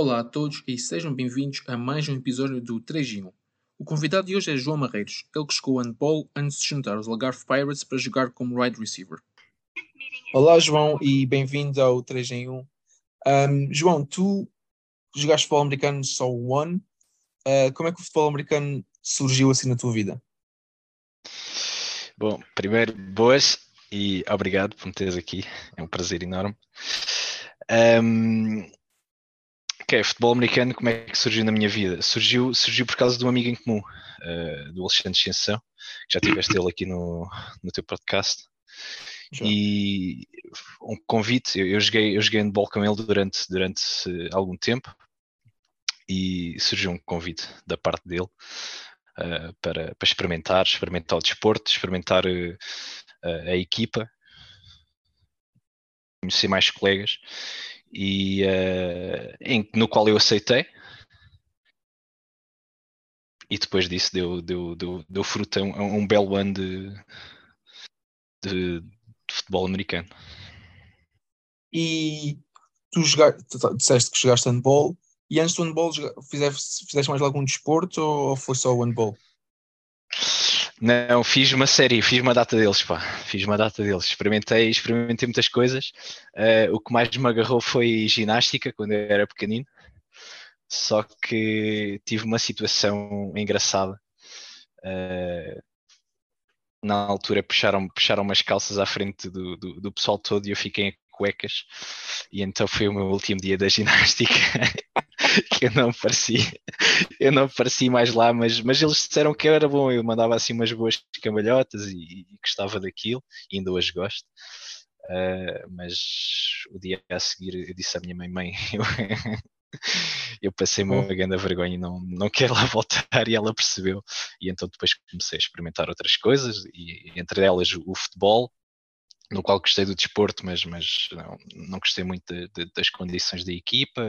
Olá a todos e sejam bem-vindos a mais um episódio do 3 em 1. O convidado de hoje é João Marreiros, ele que chegou handball antes de se juntar aos Algarve Pirates para jogar como wide receiver. Olá João e bem-vindo ao 3 em 1. Um, João, tu jogaste futebol americano só um ano. Uh, como é que o futebol americano surgiu assim na tua vida? Bom, primeiro, boas e obrigado por me teres aqui. É um prazer enorme. Um, ok, futebol americano, como é que surgiu na minha vida? Surgiu, surgiu por causa de um amigo em comum, uh, do Alexandre Cienção, que já tiveste ele aqui no, no teu podcast. Já. E um convite, eu, eu, joguei, eu joguei handball com ele durante, durante algum tempo e surgiu um convite da parte dele uh, para, para experimentar, experimentar o desporto, experimentar uh, a equipa, conhecer mais colegas e uh, em, no qual eu aceitei e depois disso deu, deu, deu, deu fruto a um, um belo ano de, de, de, futebol americano. E tu, jogaste, tu disseste que jogaste handball e antes do handball fizeste, fizeste mais algum desporto ou foi só o handball? Não, fiz uma série, fiz uma data deles, pá. Fiz uma data deles. Experimentei, experimentei muitas coisas. Uh, o que mais me agarrou foi ginástica, quando eu era pequenino. Só que tive uma situação engraçada. Uh, na altura puxaram, puxaram umas calças à frente do, do, do pessoal todo e eu fiquei cuecas. E então foi o meu último dia da ginástica. que eu não apareci, eu não apareci mais lá, mas, mas eles disseram que era bom, eu mandava assim umas boas cambalhotas e, e gostava daquilo, e ainda hoje gosto. Uh, mas o dia a seguir eu disse à minha mãe, mãe, eu, eu passei uma grande vergonha e não, não quero lá voltar e ela percebeu e então depois comecei a experimentar outras coisas e entre elas o futebol no qual gostei do desporto, mas, mas não, não gostei muito de, de, das condições da equipa.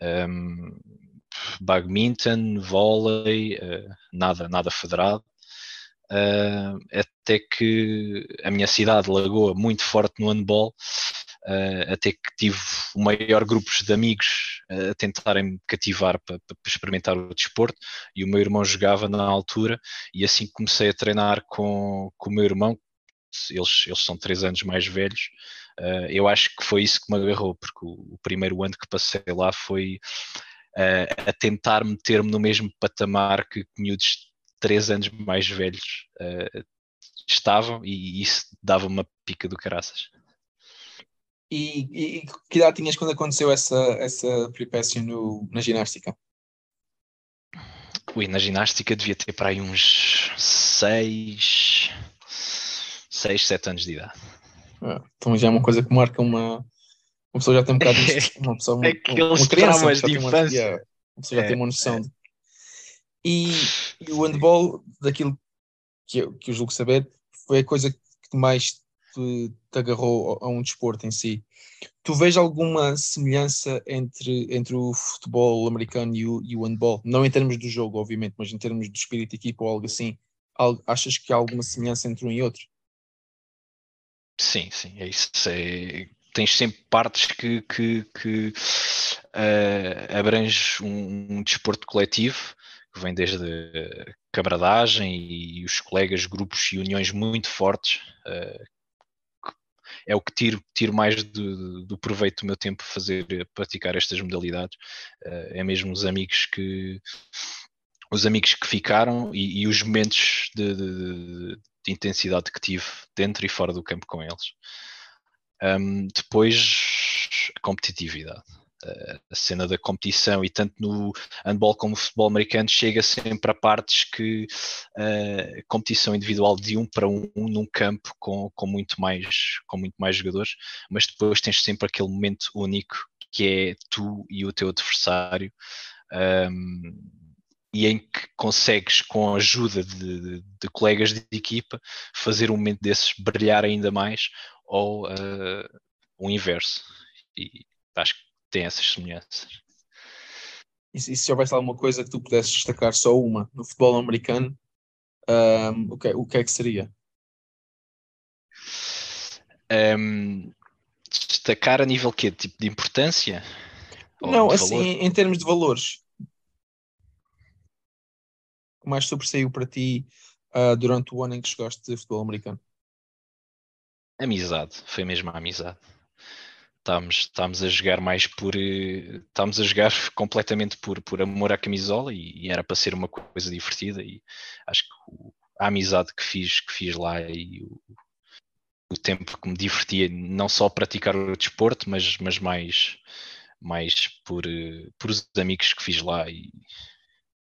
Um, badminton, vôlei, uh, nada, nada federado. Uh, até que a minha cidade, Lagoa, muito forte no handball, uh, até que tive o maior grupo de amigos a tentarem me cativar para, experimentar o desporto, e o meu irmão jogava na altura, e assim comecei a treinar com, com o meu irmão, eles, eles são três anos mais velhos. Uh, eu acho que foi isso que me agarrou, porque o, o primeiro ano que passei lá foi uh, a tentar meter-me no mesmo patamar que miúdos três anos mais velhos uh, estavam, e isso dava uma pica do caraças. E, e, que idade tinhas quando aconteceu essa, essa peripécia no, na ginástica? Ui, na ginástica devia ter para aí uns seis, 6, 7 anos de idade. Ah, então já é uma coisa que marca uma. Uma pessoa já tem um bocado de. Uma pessoa, uma, Aqueles uma criança, de infância. Uma, uma pessoa já é, tem uma noção. É. De... E, e, o handball, daquilo que eu, que eu julgo saber, foi a coisa que mais te, te agarrou a um desporto em si. Tu vês alguma semelhança entre, entre o futebol americano e o, e o handball? Não em termos do jogo, obviamente, mas em termos de espírito de equipa ou algo assim. Achas que há alguma semelhança entre um e outro? Sim, sim, é isso. É, tens sempre partes que, que, que uh, abrange um, um, desporto coletivo, que vem desde a cabradagem e os colegas, grupos e uniões muito fortes. Uh, é o que tiro, tiro mais do, do proveito do meu tempo fazer, praticar estas modalidades. Uh, é mesmo os amigos que os amigos que ficaram e, e os momentos de, de, de intensidade que tive dentro e fora do campo com eles. Um, depois, a competitividade. A cena da competição e tanto no handball como no futebol americano chega sempre a partes que uh, competição individual de um para um num campo com, com, muito mais, com muito mais jogadores, mas depois tens sempre aquele momento único que é tu e o teu adversário. Um, e em que consegues, com a ajuda de, de, de, colegas de equipa, fazer um momento desses brilhar ainda mais, ou uh, o inverso. E acho que tem essas semelhanças. E, e se houvesse alguma coisa que tu pudesses destacar, só uma, no futebol americano, um, o, que, o que é que seria? Um, destacar a nível que Tipo de importância? Não, assim, valor? em termos de valores, o mais sobressaiu para ti uh, durante o ano em que jogaste de futebol americano? Amizade, foi mesmo a amizade. Estávamos, estávamos a jogar mais por. Estávamos a jogar completamente por, por amor à camisola e, e era para ser uma coisa divertida. E acho que o, a amizade que fiz, que fiz lá e o, o tempo que me divertia, não só praticar o desporto, mas, mas mais, mais por, por os amigos que fiz lá e,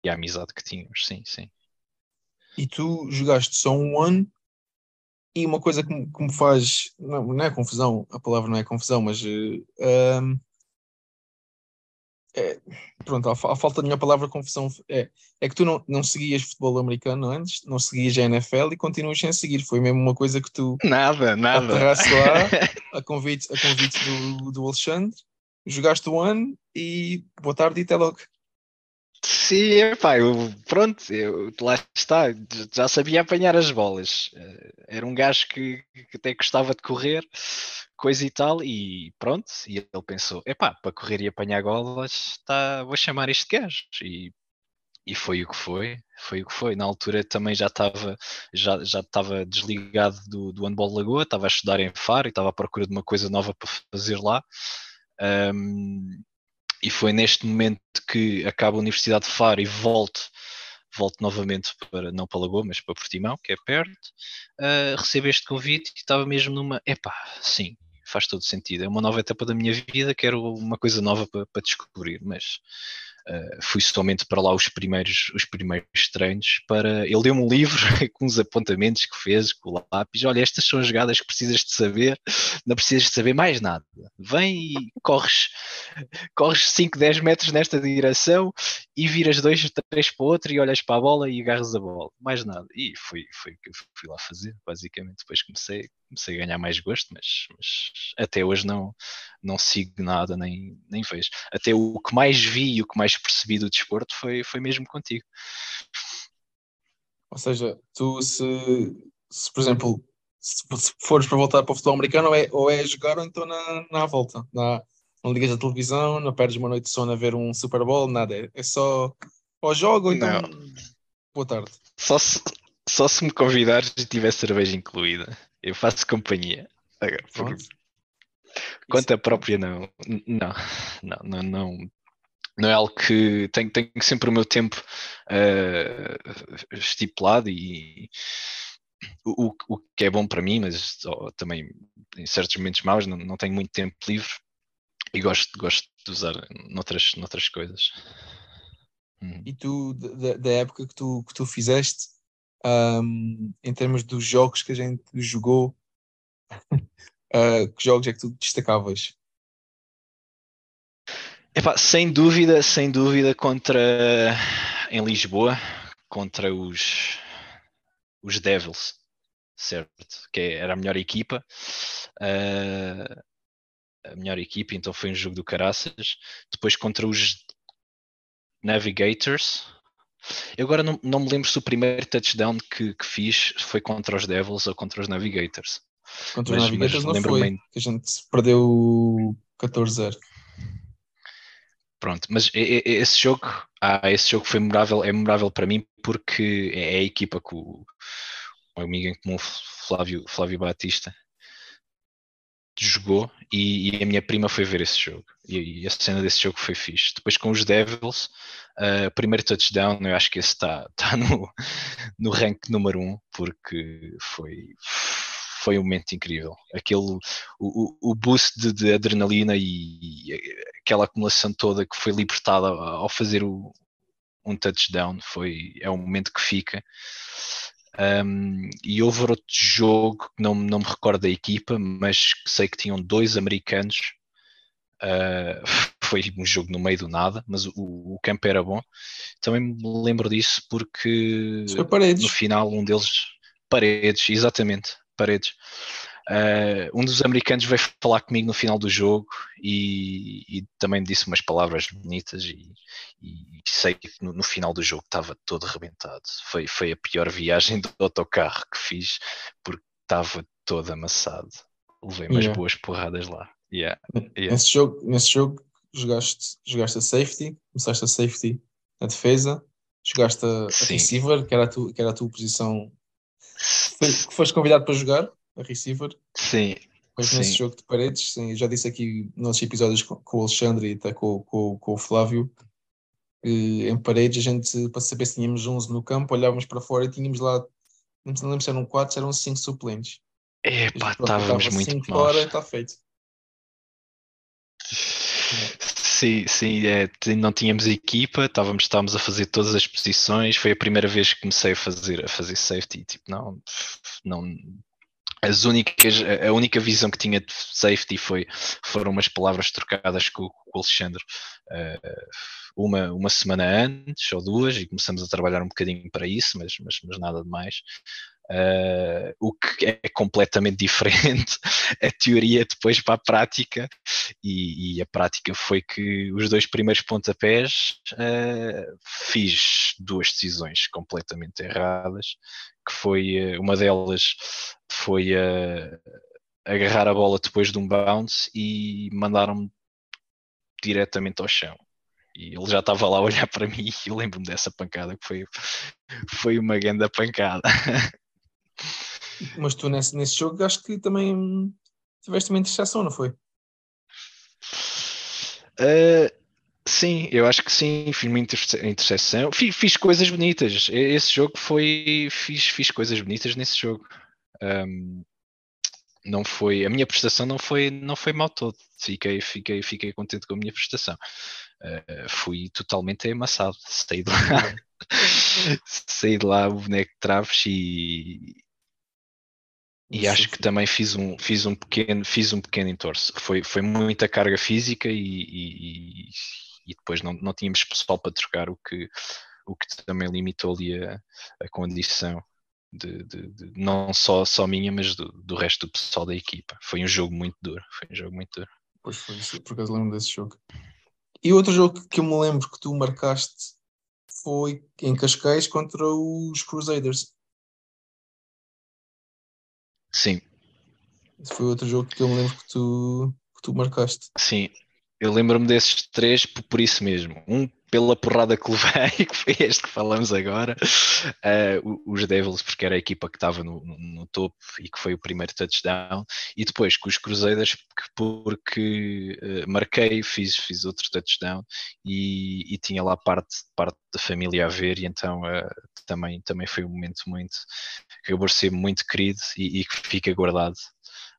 e a amizade que tínhamos, sim, sim. E tu jogaste só um ano e uma coisa que me, que me faz, não, não, é confusão, a palavra não é confusão, mas uh, é, pronto, a, falta de minha palavra confusão é, é que tu não, não seguias futebol americano antes, não seguias a NFL e continuas sem seguir. Foi mesmo uma coisa que tu nada, nada. lá a convite, a convite do, do Alexandre, jogaste um ano e boa tarde e até logo. Sim, pá, eu, pronto, eu, lá está, já sabia apanhar as bolas. Eh, era um gajo que, que até gostava de correr, coisa e tal, e pronto. E ele pensou: epá, para correr e apanhar bolas, tá, vou chamar este gajo. E, e foi o que foi, foi o que foi. Na altura também já estava já, já estava desligado do, do handball Lagoa, estava a estudar em Faro e estava à procura de uma coisa nova para fazer lá. Um, e foi neste momento que acaba a Universidade de Faro e volto, volto novamente para, não para Lagoa, mas para Portimão, que é perto, uh, recebo este convite e estava mesmo numa, epá, sim, faz todo sentido, é uma nova etapa da minha vida, quero uma coisa nova para, para descobrir, mas Uh, fui somente para lá os primeiros, os primeiros treinos para. Ele deu-me um livro com uns apontamentos que fez com o lápis. Olha, estas são as jogadas que precisas de saber, não precisas de saber mais nada. Vem e corres, corres 5, 10 metros nesta direção e viras 2, 3 para o outro e olhas para a bola e agarras a bola. Mais nada. E foi, foi o que eu fui lá fazer, basicamente. Depois comecei, comecei a ganhar mais gosto, mas, mas até hoje não, não sigo nada, nem, nem vejo. Até o que mais vi e o que mais percebi do desporto foi, foi mesmo contigo. Ou seja, tu se, se por exemplo, se, se fores para voltar para o futebol americano, ou é, ou é jogar ou então na, na volta. Na, não ligas a televisão, não perdes uma noite de sono a ver um Super Bowl, nada. É, é só ou jogo ou então. Não. Boa tarde. Só se, só se me convidares e tiver cerveja incluída. Eu faço companhia. Quanto a própria, não. Não, não, não, não, não é algo que tenho, tenho sempre o meu tempo uh, estipulado e o, o que é bom para mim, mas oh, também em certos momentos maus não, não tenho muito tempo livre e gosto, gosto de usar noutras, noutras coisas. Hum. E tu, da, da, época que tu, que tu fizeste, um, em termos dos jogos que a gente jogou, uh, que jogos é que tu destacavas? Epá, sem dúvida, sem dúvida contra em Lisboa, contra os os Devils, certo? Que era a melhor equipa. Uh, a melhor equipa, então foi um jogo do Caraças. Depois contra os Navigators, eu agora não, não me lembro se o primeiro touchdown que, que fiz foi contra os Devils ou contra os Navigators. Contra mas, os Navigators não foi, bem... a gente perdeu 14-0. Pronto, mas esse jogo, ah, esse jogo foi memorável, é memorável para mim porque é a equipa que o, o amigo em comum Flávio, Flávio Batista jogou e, e, a minha prima foi ver esse jogo e, e, a cena desse jogo foi fixe. Depois com os Devils, uh, primeiro touchdown, eu acho que esse está tá no, no rank número um porque foi, foi um momento incrível. Aquele, o, o boost de, de adrenalina e, e, aquela acumulação toda que foi libertada ao fazer o, um touchdown foi, é um momento que fica. Um, e houve outro jogo que não, não me recordo da equipa, mas sei que tinham dois americanos. Uh, foi um jogo no meio do nada, mas o, o campo era bom. Também me lembro disso porque no final um deles, paredes, exatamente, paredes. Uh, um dos americanos veio falar comigo no final do jogo e, e também disse umas palavras bonitas e, e sei que no, no, final do jogo estava todo arrebentado. Foi, foi a pior viagem do autocarro que fiz porque estava todo amassado. Levei umas yeah. boas porradas lá. Yeah. Yeah. Nesse, jogo, nesse jogo jogaste, jogaste a safety, começaste a safety na defesa, jogaste a, a receiver, que era a, tu, que era a tua posição que foste convidado para jogar, a receiver. Sim. Mas nesse jogo de paredes, sim, já disse aqui nos episódios com, com o Alexandre e até com, com, com o Flávio, em paredes a gente, para saber se tínhamos 11 no campo, olhávamos para fora e tínhamos lá, não me lembro se eram 4, eram 5 suplentes. Epá, estávamos muito mal. fora, está feito. Sim, sim, é, não tínhamos equipa, estávamos, estávamos a fazer todas as posições. Foi a primeira vez que comecei a fazer, a fazer safety. Tipo, não, não, as únicas, a única visão que tinha de safety foi, foram umas palavras trocadas com, com o Alexandre uh, uma, uma semana antes ou duas e começamos a trabalhar um bocadinho para isso, mas, mas, mas nada de mais. Uh, o que é completamente diferente a teoria depois para a prática. E, e, a prática foi que os dois primeiros pontapés uh, fiz duas decisões completamente erradas que foi uma delas foi agarrar a bola depois de um bounce e mandaram-me diretamente ao chão. E ele já estava lá a olhar para mim e eu lembro-me dessa pancada que foi, foi uma grande pancada Mas tu nesse, nesse jogo acho que também tiveste uma interseção, não foi? Uh, sim, eu acho que sim, fiz uma interseção, fiz, fiz, coisas bonitas. Esse jogo foi. Fiz, fiz coisas bonitas nesse jogo. Um, não foi. A minha prestação não foi, não foi mal todo. Fiquei, fiquei, fiquei contente com a minha prestação. Uh, fui totalmente amassado. Saí de lá. saí de lá o boneco de traves e, e acho que também fiz um, fiz um pequeno, fiz um pequeno entorce. Foi, foi muita carga física e, e, e, depois não, não tínhamos pessoal para trocar, o que, o que também limitou ali a, a condição de, de, de, não só, só minha, mas do, do resto do pessoal da equipa. Foi um jogo muito duro. Foi um jogo muito duro. Pois foi, por acaso lembro desse jogo. E outro jogo que eu me lembro que tu marcaste foi em Cascais contra os Crusaders. Sim. Esse foi outro jogo que eu me lembro que tu, que tu marcaste. Sim, eu lembro-me desses três por, por isso mesmo. Um pela porrada que levei, que foi este que falamos agora, uh, os Devils, porque era a equipa que estava no, no, topo e que foi o primeiro touchdown, e depois com os Crusaders, porque uh, marquei, fiz, fiz outro touchdown e, e, tinha lá parte, parte da família a ver, e então uh, também, também foi um momento muito que acabou ser muito querido e, e que fica guardado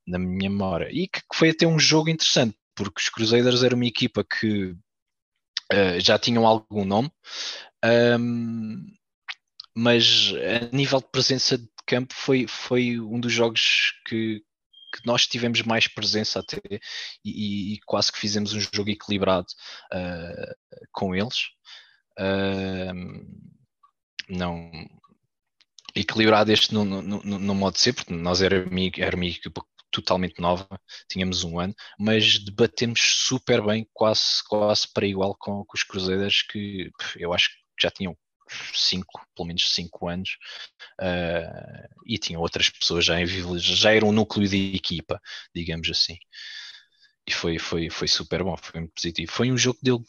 na minha memória. E que foi até um jogo interessante, porque os Crusaders era uma equipa que uh, já tinham algum nome, um, mas a nível de presença de campo foi, foi um dos jogos que, que nós tivemos mais presença até e, e, quase que fizemos um jogo equilibrado uh, com eles. Uh, não equilibrado este no, modo de ser, porque nós éramos, era uma equipa totalmente nova, tínhamos um ano, mas debatemos super bem, quase, quase para igual com, com os Cruzeiros, que eu acho que já tinham cinco, pelo menos cinco anos, uh, e tinham outras pessoas já em já era um núcleo de equipa, digamos assim. E foi, foi, foi super bom, foi muito positivo. Foi um jogo que deu,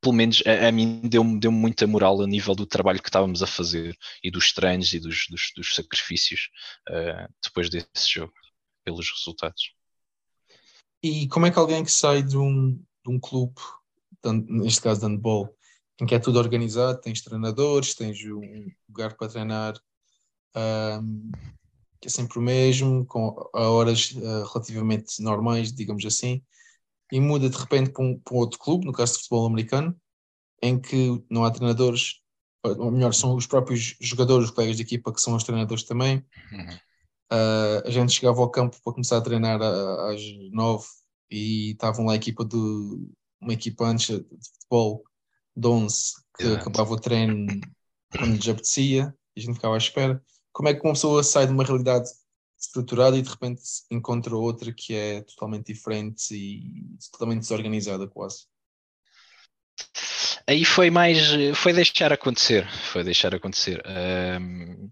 pelo menos a, a mim, deu-me deu muita moral a nível do trabalho que estávamos a fazer e dos treinos e dos, dos, dos sacrifícios uh, depois desse jogo pelos resultados. E como é que alguém que sai de um, de um clube, neste caso de handball, em que é tudo organizado, tens treinadores, tens um lugar para treinar, um, que é sempre o mesmo, com horas uh, relativamente normais, digamos assim, e muda de repente para um, para um, outro clube, no caso de futebol americano, em que não há treinadores, ou melhor, são os próprios jogadores, os colegas de equipa que são os treinadores também. Uhum. Uh, a gente chegava ao campo para começar a treinar às nove e estavam lá a equipa de uma equipa antes de futebol de 11 que Exato. acabava o treino quando lhes apetecia e a gente ficava à espera. Como é que uma pessoa sai de uma realidade estruturada e de repente encontra outra que é totalmente diferente e totalmente desorganizada quase? Aí foi mais, foi deixar acontecer, foi deixar acontecer. Um,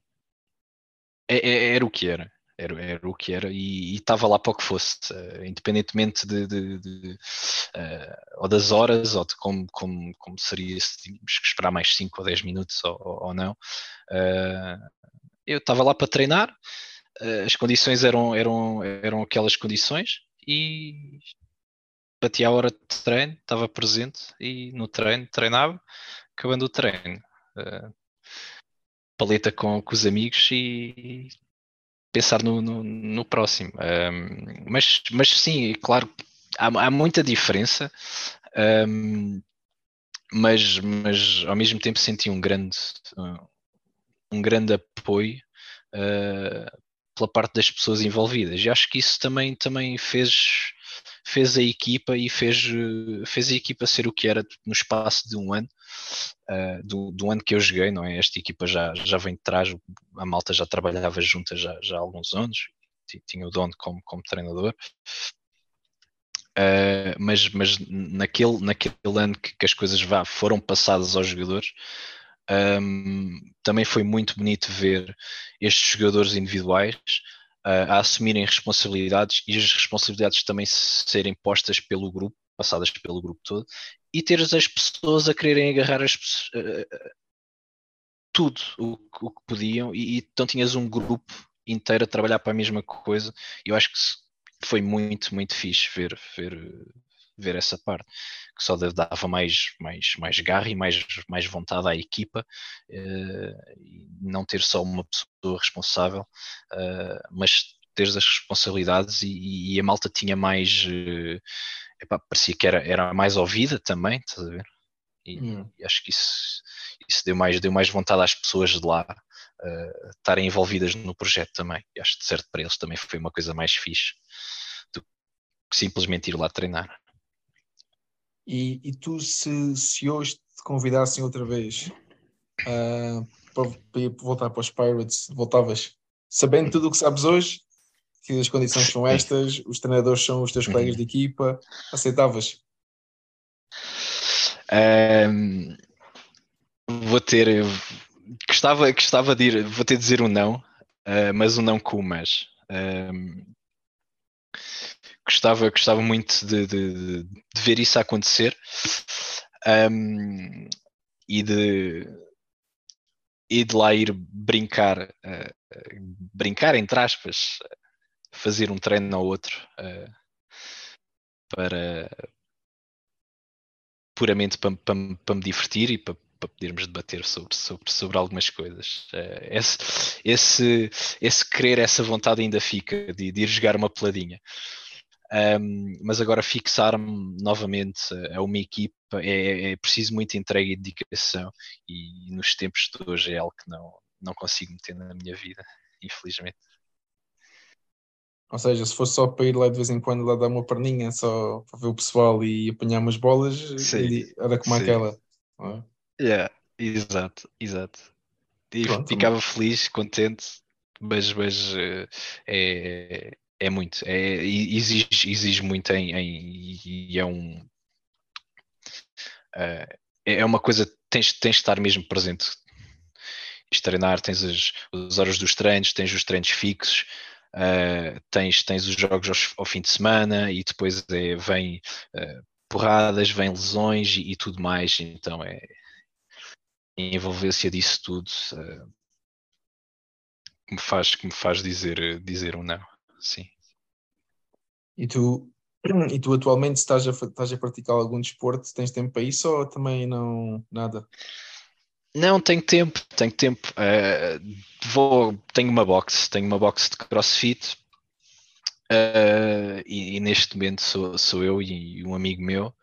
é, é, era o que era. era, era o que era e estava lá para o que fosse, uh, independentemente de, de, de uh, ou das horas ou de como, como, como seria se tínhamos que esperar mais 5 ou 10 minutos ou, ou não. Uh, eu estava lá para treinar, as condições eram, eram, eram aquelas condições e batia a hora de treino, estava presente e no treino treinava, acabando o treino. Paleta com, com os amigos e pensar no, no, no próximo. Um, mas, mas sim, claro, há, há muita diferença, um, mas, mas ao mesmo tempo senti um grande, um grande apoio uh, pela parte das pessoas envolvidas. E acho que isso também, também fez, fez a equipa e fez, fez a equipa ser o que era no espaço de um ano uh, do, do, ano que eu joguei, não é? Esta equipa já, já vem de trás, a malta já trabalhava junta já, já há alguns anos, tinha o Don como, como treinador. Uh, mas, mas naquele, naquele ano que, que as coisas vá, foram passadas aos jogadores, um, também foi muito bonito ver estes jogadores individuais a assumirem responsabilidades e as responsabilidades também serem postas pelo grupo, passadas pelo grupo todo, e teres as pessoas a quererem agarrar as uh, tudo o, o, que podiam e, e então tinhas um grupo inteiro a trabalhar para a mesma coisa. Eu acho que foi muito, muito fixe ver, ver, ver essa parte que só dava mais, mais, mais garra e mais, mais vontade à equipa uh, não ter só uma pessoa responsável uh, mas teres as responsabilidades e, e, a malta tinha mais uh, epá, parecia que era, era mais ouvida também, estás a ver? E, hum. e acho que isso, isso deu, mais, deu mais vontade às pessoas de lá uh, estarem envolvidas no projeto também. E acho que de certo para eles também foi uma coisa mais fixe do que simplesmente ir lá treinar. E, e tu, se, se hoje te convidassem outra vez uh, para, para voltar para os Pirates, voltavas sabendo tudo o que sabes hoje? que as condições são estas, os treinadores são os teus uhum. colegas de equipa, aceitavas? Um, vou ter. Gostava, gostava de ir, vou ter de dizer um não, uh, mas um não com mas. Um, gostava, gostava muito de, de, de ver isso acontecer um, e de e de lá ir brincar, uh, brincar entre aspas, fazer um treino ao outro uh, para puramente para, para, para, me divertir e para, para podermos debater sobre, sobre, sobre algumas coisas. Uh, esse, esse, esse querer, essa vontade ainda fica de, de ir jogar uma peladinha. Um, mas agora fixar-me novamente a uma equipa é, é, preciso muita entrega e dedicação e nos tempos de hoje é algo que não, não consigo meter na minha vida, infelizmente. Ou seja, se fosse só para ir lá de vez em quando lá dar uma perninha só para ver o pessoal e apanhar umas bolas, Sim. era como Sim. aquela. É? Yeah, exato, exato. E Pronto, ficava feliz, contente, mas, mas eh, é, é muito, é, exige, exige muito em, em, e é um eh, é uma coisa, tens, tens de estar mesmo presente. Tens treinar, tens as, as horas dos treinos, tens os treinos fixos, uh, tens, tens os jogos ao, ao, fim de semana e depois é, vem uh, porradas, vem lesões e, e, tudo mais, então é a envolvência disso tudo uh, que me faz, que me faz dizer, dizer um não, sim. E tu, e tu atualmente estás a, estás a praticar algum desporto? Tens tempo para isso ou também não nada? Não, tenho tempo, tenho tempo. Uh, vou, tenho uma box, tenho uma box de CrossFit uh, e, e, neste momento sou, sou eu e, um amigo meu.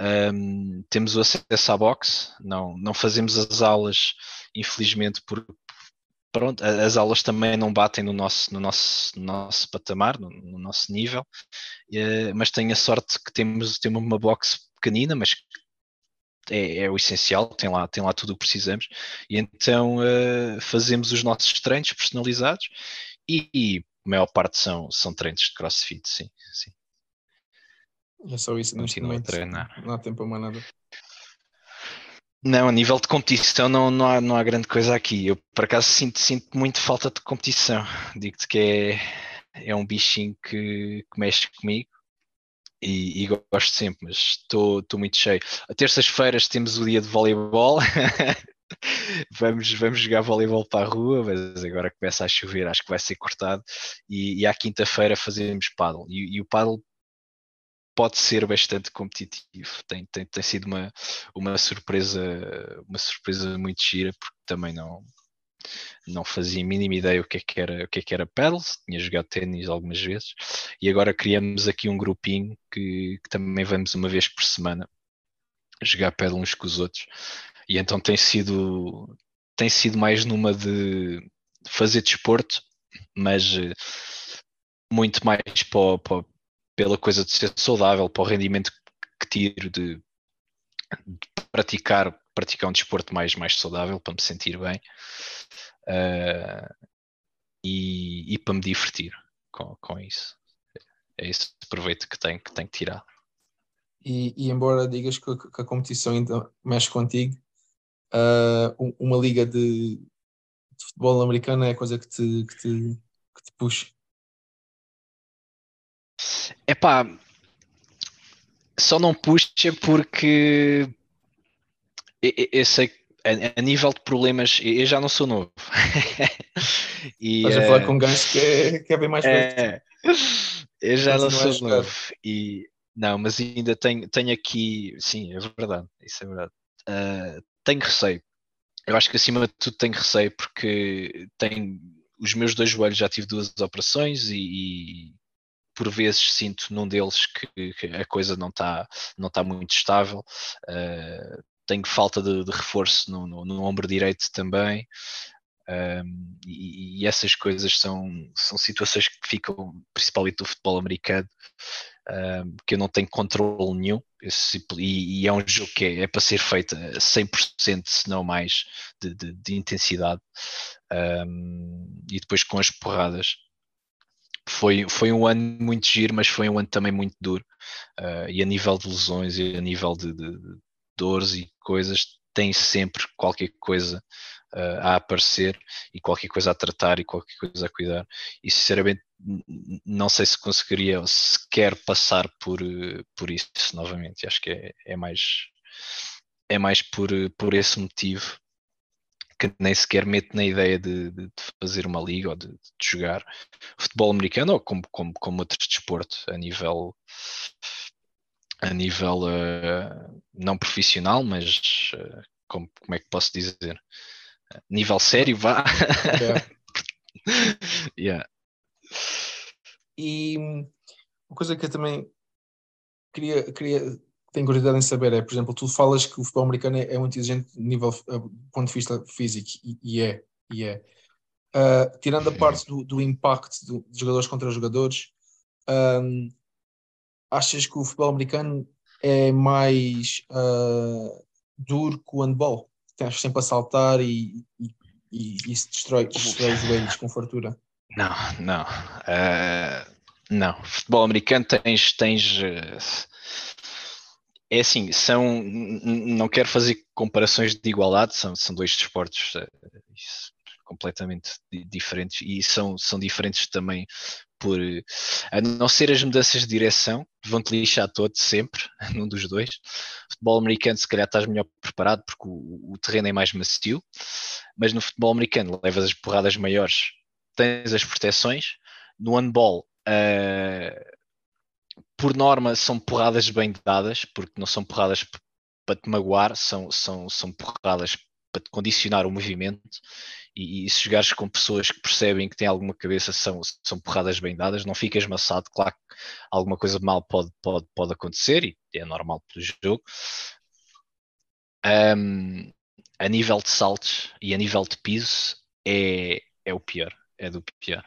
Um, temos o acesso à box, não, não fazemos as aulas, infelizmente, por pronto, as aulas também não batem no nosso, no nosso, no nosso patamar, no, no nosso nível, uh, mas tenho a sorte que temos, temos uma box pequenina, mas é, é, o essencial, tem lá, tem lá tudo o que precisamos. E então uh, fazemos os nossos treinos personalizados e, e, a maior parte são, são treinos de crossfit, sim. sim. É só isso, Continua a treinar. Não há tempo para mais nada. Não, a nível de competição não, não, há, não há grande coisa aqui. Eu por acaso sinto, sinto muito falta de competição. Digo-te que é, é um bichinho que, que mexe comigo e, e, gosto sempre, mas estou muito cheio. A terças-feiras temos o dia de voleibol. vamos, vamos jogar voleibol para a rua, mas agora começa a chover, acho que vai ser cortado. E, e à quinta-feira fazemos paddle. E, e o paddle pode ser bastante competitivo. Tem, tem, tem sido uma, uma surpresa, uma surpresa muito gira, porque também não, não fazia a mínima ideia o que é que era, o que é que era paddle, tinha jogado ténis algumas vezes, e agora criamos aqui um grupinho que, que também vamos uma vez por semana jogar paddle uns com os outros. E então tem sido tem sido mais numa de fazer desporto, mas eh, muito mais para, para, pela coisa de ser saudável, para o rendimento que tiro de, de praticar, praticar um desporto mais, mais saudável, para me sentir bem uh, e, e, para me divertir com, com isso. É esse proveito que tenho que, tenho que tirar. E, e embora digas que, que, a competição ainda mexe contigo, uh, uma liga de, de, futebol americano é a coisa que te, que te, que te puxa. É pá, só não puxa porque eu, eu sei que a, a, nível de problemas, eu já não sou novo. e, Estás a falar uh, com um gajo que é, que é bem mais é, Eu já não sou novo. E, não, mas ainda tenho, tenho aqui, sim, é verdade, isso é verdade. Uh, tenho receio. Eu acho que acima de tudo tenho receio porque tenho os meus dois joelhos já tive duas operações e, e por vezes sinto num deles que, que a coisa não está não tá muito estável. Uh, tenho falta de, de reforço no, no, no, ombro direito também. Um, e, e, essas coisas são, são situações que ficam, principalmente do futebol americano, um, que eu não tenho controle nenhum. Esse, e, e, é um jogo que é, é, para ser feito a 100%, se não mais, de, de, de intensidade. Um, e depois com as porradas foi, foi um ano muito giro, mas foi um ano também muito duro. Uh, e a nível de lesões e a nível de, de, de dores e coisas, tem sempre qualquer coisa uh, a aparecer e qualquer coisa a tratar e qualquer coisa a cuidar. E sinceramente, não sei se conseguiria sequer passar por, por isso novamente. Acho que é, é mais. É mais por, por esse motivo que nem sequer mete na ideia de, de, fazer uma liga ou de, de, jogar futebol americano ou como, como, como outro desporto a nível a nível uh, não profissional, mas uh, como, como é que posso dizer? nível sério, vá. Yeah. yeah. E uma coisa que eu também queria, queria tenho curiosidade em saber é, por exemplo, tu falas que o futebol americano é, é muito exigente nível uh, ponto de vista físico e, e é, e é. Uh, tirando a parte do, do impacto do, de jogadores contra jogadores, um, achas que o futebol americano é mais uh, duro que o handball? Tens sempre a saltar e, e, e isso destrói, destrói os joelhos com fartura. Não, não. Uh, não. Futebol americano tens, tens é assim, são. Não quero fazer comparações de igualdade, são, são dois desportos uh, completamente diferentes e são, são diferentes também por. A não ser as mudanças de direção, vão-te lixar todo sempre, num dos dois. Futebol americano, se calhar estás melhor preparado porque o, o terreno é mais macio, mas no futebol americano levas as porradas maiores, tens as proteções. No handball. Uh, por norma são porradas bem dadas, porque não são porradas para te magoar, são, são, são porradas para te condicionar o movimento e, e se jogares com pessoas que percebem que têm alguma cabeça são, são porradas bem dadas, não ficas maçado, claro que alguma coisa mal pode, pode, pode acontecer e é normal pelo jogo. Um, a nível de saltos e a nível de piso é, é o pior, é do pior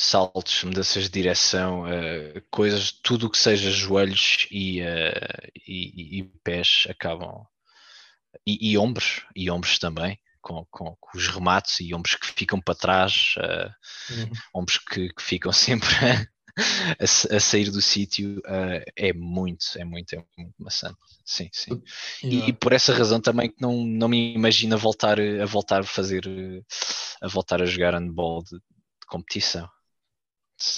saltos, mudanças de direção, uh, coisas, tudo o que seja joelhos e, uh, e, e, pés acabam. E, e, ombros, e ombros também, com, com, com, os remates e ombros que ficam para trás, uh, uhum. ombros que, que, ficam sempre a, a, sair do sítio é muito, é muito, é muito maçante. Sim, sim. Yeah. E, e, por essa razão também que não, não me imagino a voltar a voltar a fazer a voltar a jogar handball de, de competição.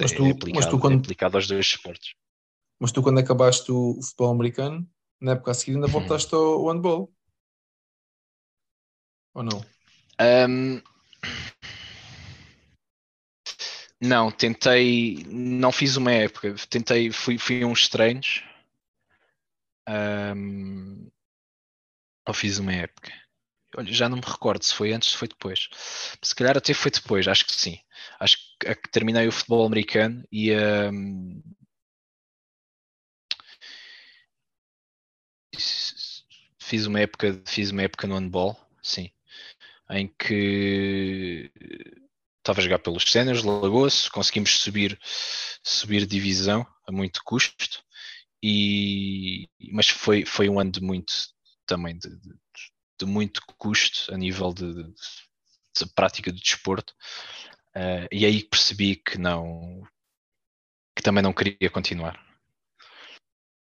Mas é tu, é aplicado, mas tu quando, é aplicado aos dois esportes. Mas tu quando acabaste o futebol americano, na época a seguir ainda voltaste ao, ao handball? Ou não? Um, não, tentei, não fiz uma época, tentei, fui, fui a uns treinos, um, ou fiz uma época. Olha, já não me recordo se foi antes ou se foi depois. Se calhar até foi depois, acho que sim. Acho que, terminei o futebol americano e um, fiz uma época, fiz uma época no handball, sim, em que estava a jogar pelos Séniores, Lagoas, conseguimos subir, subir divisão a muito custo, e, mas foi, foi um ano de muito também de, de, de muito custo a nível de, de, de prática do desporto uh, e aí percebi que não que também não queria continuar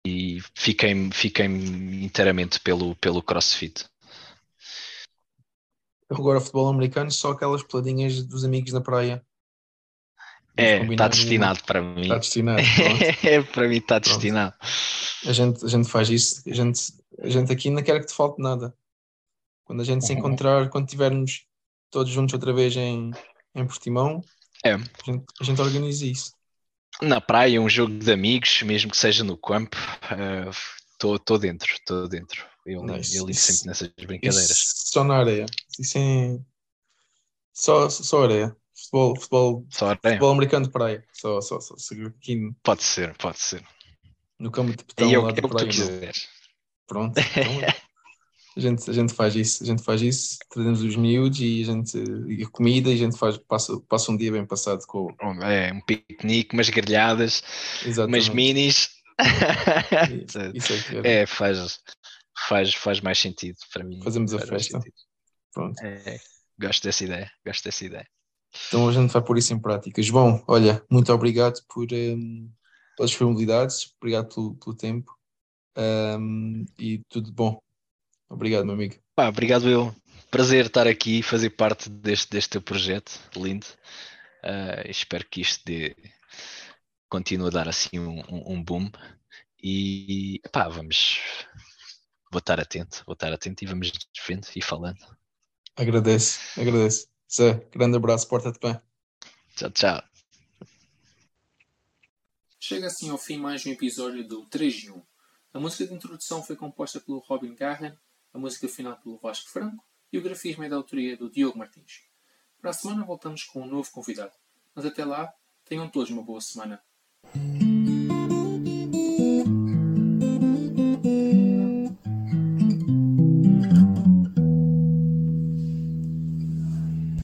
e fiquei, fiquei inteiramente pelo, pelo crossfit agora futebol americano só aquelas peladinhas dos amigos na praia é, está destinado para mim. Está destinado. é, para mim está destinado. A gente, a gente faz isso, a gente, a gente aqui não quer que te falte nada. Quando a gente se encontrar, quando estivermos todos juntos outra vez em, em Portimão, é. a, gente, a gente organiza isso. Na praia, um jogo de amigos, mesmo que seja no campo, estou uh, dentro, estou dentro. Eu, nice. eu ligo sempre nessas brincadeiras. só na areia. Isso é... só, só areia. Futebol, futebol, só futebol americano de praia. Só, só, só, aqui Pode ser, pode ser. No campo de petão é lá de praia. Pronto. Então, a, gente, a gente faz isso, a gente faz isso, trazemos os miúdos e a gente e a comida e a gente faz, passa, passa um dia bem passado com é, um piquenique, umas grelhadas, Exatamente. umas minis. Isso é, é, faz, faz, faz mais sentido para mim. Fazemos a festa. Pronto. É, gosto dessa ideia, gosto dessa ideia. Então a gente vai pôr isso em prática. João, olha, muito obrigado por um, pelas disponibilidades, obrigado pelo, pelo tempo um, e tudo bom. Obrigado, meu amigo. Pá, obrigado eu. Prazer estar aqui e fazer parte deste, deste teu projeto lindo. Uh, espero que isto dê, continue a dar assim um, um boom. E pá, vamos. Vou estar atento, vou estar atento e vamos vendo e falando. Agradeço, agradeço. Zé, grande abraço, porta-te bem. Tchau, tchau. Chega assim ao fim mais um episódio do 3 de 1. A música de introdução foi composta pelo Robin Garren, a música final pelo Vasco Franco e o grafismo é da autoria do Diogo Martins. Para a semana voltamos com um novo convidado. Mas até lá, tenham todos uma boa semana.